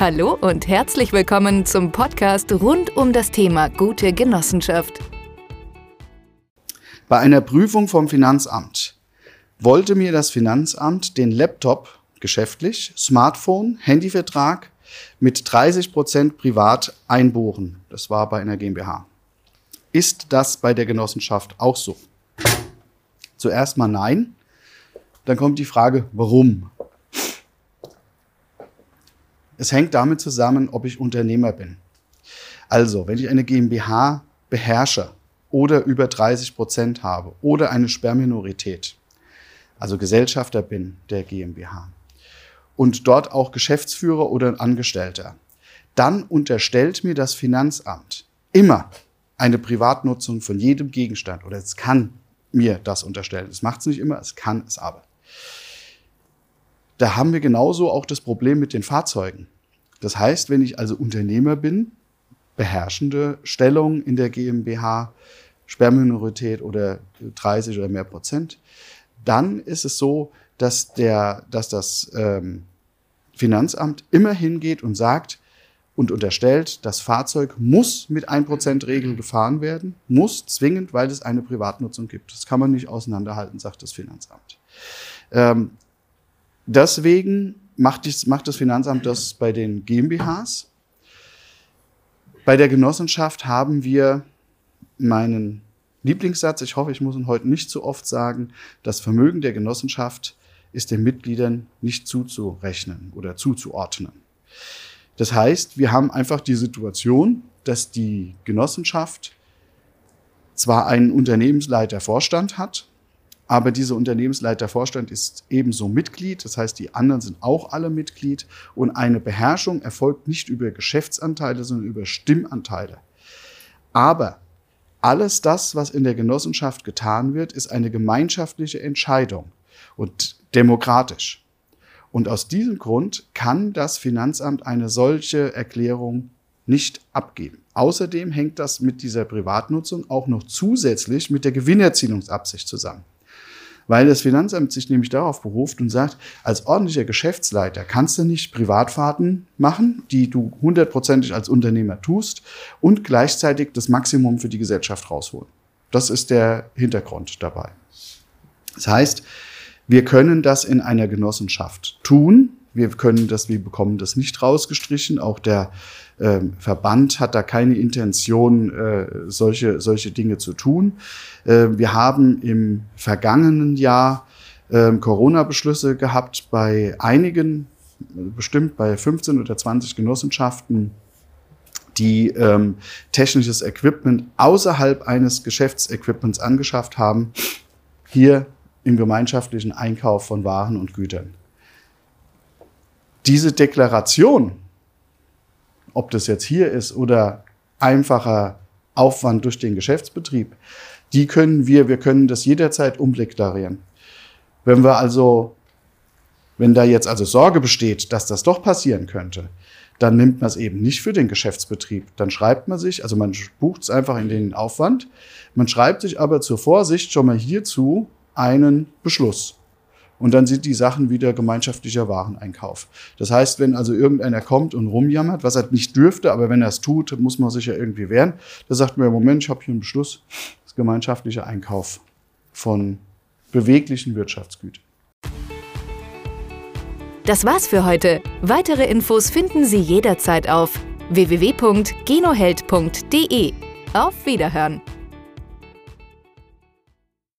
Hallo und herzlich willkommen zum Podcast rund um das Thema gute Genossenschaft. Bei einer Prüfung vom Finanzamt wollte mir das Finanzamt den Laptop geschäftlich, Smartphone, Handyvertrag mit 30 Prozent privat einbuchen. Das war bei einer GmbH. Ist das bei der Genossenschaft auch so? Zuerst mal nein. Dann kommt die Frage, warum? Es hängt damit zusammen, ob ich Unternehmer bin. Also, wenn ich eine GmbH beherrsche oder über 30 Prozent habe oder eine Sperrminorität, also Gesellschafter bin der GmbH und dort auch Geschäftsführer oder Angestellter, dann unterstellt mir das Finanzamt immer eine Privatnutzung von jedem Gegenstand oder es kann mir das unterstellen. Es macht es nicht immer, es kann es aber. Da haben wir genauso auch das Problem mit den Fahrzeugen. Das heißt, wenn ich also Unternehmer bin, beherrschende Stellung in der GmbH, Sperrminorität oder 30 oder mehr Prozent, dann ist es so, dass, der, dass das ähm, Finanzamt immer hingeht und sagt und unterstellt, das Fahrzeug muss mit 1%-Regel gefahren werden, muss zwingend, weil es eine Privatnutzung gibt. Das kann man nicht auseinanderhalten, sagt das Finanzamt. Ähm, Deswegen macht, dies, macht das Finanzamt das bei den GmbHs. Bei der Genossenschaft haben wir meinen Lieblingssatz, ich hoffe, ich muss ihn heute nicht zu oft sagen, das Vermögen der Genossenschaft ist den Mitgliedern nicht zuzurechnen oder zuzuordnen. Das heißt, wir haben einfach die Situation, dass die Genossenschaft zwar einen Unternehmensleiter Vorstand hat, aber dieser Unternehmensleitervorstand ist ebenso Mitglied. Das heißt, die anderen sind auch alle Mitglied. Und eine Beherrschung erfolgt nicht über Geschäftsanteile, sondern über Stimmanteile. Aber alles das, was in der Genossenschaft getan wird, ist eine gemeinschaftliche Entscheidung und demokratisch. Und aus diesem Grund kann das Finanzamt eine solche Erklärung nicht abgeben. Außerdem hängt das mit dieser Privatnutzung auch noch zusätzlich mit der Gewinnerzielungsabsicht zusammen weil das Finanzamt sich nämlich darauf beruft und sagt, als ordentlicher Geschäftsleiter kannst du nicht Privatfahrten machen, die du hundertprozentig als Unternehmer tust und gleichzeitig das Maximum für die Gesellschaft rausholen. Das ist der Hintergrund dabei. Das heißt, wir können das in einer Genossenschaft tun, wir können das, wir bekommen das nicht rausgestrichen. Auch der ähm, Verband hat da keine Intention, äh, solche, solche Dinge zu tun. Äh, wir haben im vergangenen Jahr äh, Corona-Beschlüsse gehabt bei einigen, bestimmt bei 15 oder 20 Genossenschaften, die ähm, technisches Equipment außerhalb eines Geschäftsequipments angeschafft haben, hier im gemeinschaftlichen Einkauf von Waren und Gütern diese Deklaration, ob das jetzt hier ist oder einfacher Aufwand durch den Geschäftsbetrieb, die können wir, wir können das jederzeit umdeklarieren. Wenn wir also, wenn da jetzt also Sorge besteht, dass das doch passieren könnte, dann nimmt man es eben nicht für den Geschäftsbetrieb. Dann schreibt man sich, also man bucht es einfach in den Aufwand, man schreibt sich aber zur Vorsicht schon mal hierzu einen Beschluss. Und dann sind die Sachen wieder gemeinschaftlicher Wareneinkauf. Das heißt, wenn also irgendeiner kommt und rumjammert, was er nicht dürfte, aber wenn er es tut, muss man sich ja irgendwie wehren. Da sagt man, Moment, ich habe hier einen Beschluss, das gemeinschaftliche Einkauf von beweglichen Wirtschaftsgütern. Das war's für heute. Weitere Infos finden Sie jederzeit auf www.genoheld.de. Auf Wiederhören!